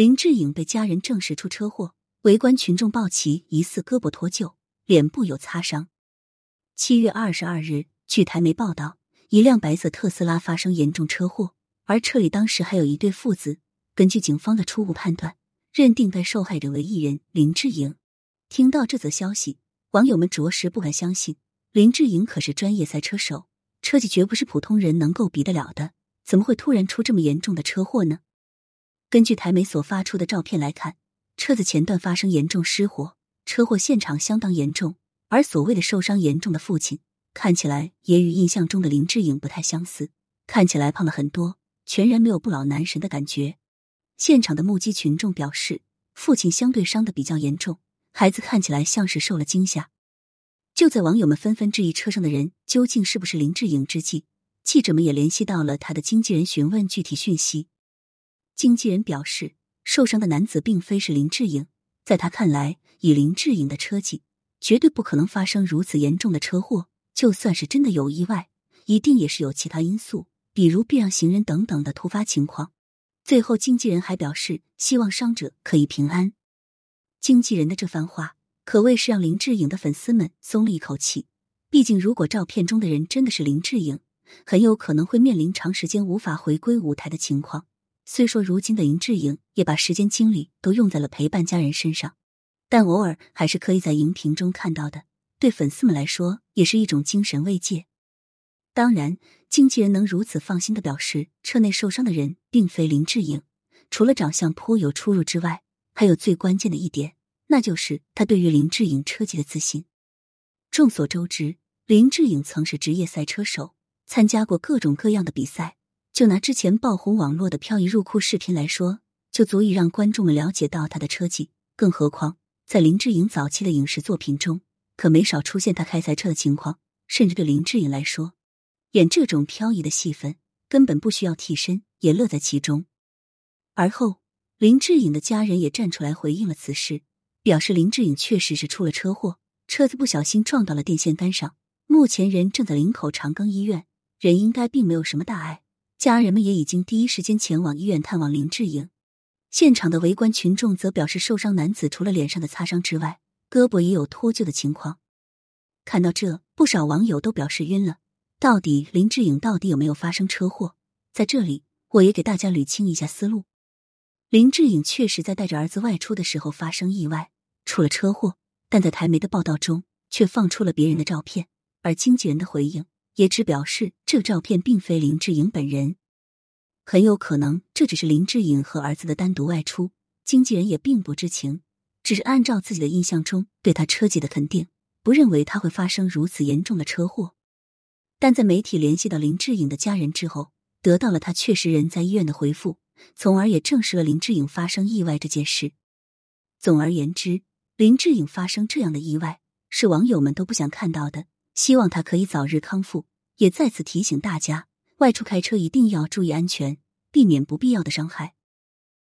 林志颖被家人证实出车祸，围观群众抱起疑似胳膊脱臼，脸部有擦伤。七月二十二日，据台媒报道，一辆白色特斯拉发生严重车祸，而车里当时还有一对父子。根据警方的初步判断，认定该受害者为艺人林志颖。听到这则消息，网友们着实不敢相信，林志颖可是专业赛车手，车技绝不是普通人能够比得了的，怎么会突然出这么严重的车祸呢？根据台媒所发出的照片来看，车子前段发生严重失火，车祸现场相当严重。而所谓的受伤严重的父亲，看起来也与印象中的林志颖不太相似，看起来胖了很多，全然没有不老男神的感觉。现场的目击群众表示，父亲相对伤的比较严重，孩子看起来像是受了惊吓。就在网友们纷纷质疑车上的人究竟是不是林志颖之际，记者们也联系到了他的经纪人询问具体讯息。经纪人表示，受伤的男子并非是林志颖。在他看来，以林志颖的车技，绝对不可能发生如此严重的车祸。就算是真的有意外，一定也是有其他因素，比如避让行人等等的突发情况。最后，经纪人还表示，希望伤者可以平安。经纪人的这番话，可谓是让林志颖的粉丝们松了一口气。毕竟，如果照片中的人真的是林志颖，很有可能会面临长时间无法回归舞台的情况。虽说如今的林志颖也把时间精力都用在了陪伴家人身上，但偶尔还是可以在荧屏中看到的，对粉丝们来说也是一种精神慰藉。当然，经纪人能如此放心的表示车内受伤的人并非林志颖，除了长相颇有出入之外，还有最关键的一点，那就是他对于林志颖车技的自信。众所周知，林志颖曾是职业赛车手，参加过各种各样的比赛。就拿之前爆红网络的漂移入库视频来说，就足以让观众们了解到他的车技。更何况，在林志颖早期的影视作品中，可没少出现他开赛车的情况。甚至对林志颖来说，演这种漂移的戏份根本不需要替身，也乐在其中。而后，林志颖的家人也站出来回应了此事，表示林志颖确实是出了车祸，车子不小心撞到了电线杆上，目前人正在林口长庚医院，人应该并没有什么大碍。家人们也已经第一时间前往医院探望林志颖。现场的围观群众则表示，受伤男子除了脸上的擦伤之外，胳膊也有脱臼的情况。看到这，不少网友都表示晕了。到底林志颖到底有没有发生车祸？在这里，我也给大家捋清一下思路。林志颖确实在带着儿子外出的时候发生意外，出了车祸，但在台媒的报道中却放出了别人的照片，而经纪人的回应。也只表示这照片并非林志颖本人，很有可能这只是林志颖和儿子的单独外出，经纪人也并不知情，只是按照自己的印象中对他车技的肯定，不认为他会发生如此严重的车祸。但在媒体联系到林志颖的家人之后，得到了他确实人在医院的回复，从而也证实了林志颖发生意外这件事。总而言之，林志颖发生这样的意外是网友们都不想看到的。希望他可以早日康复，也再次提醒大家，外出开车一定要注意安全，避免不必要的伤害。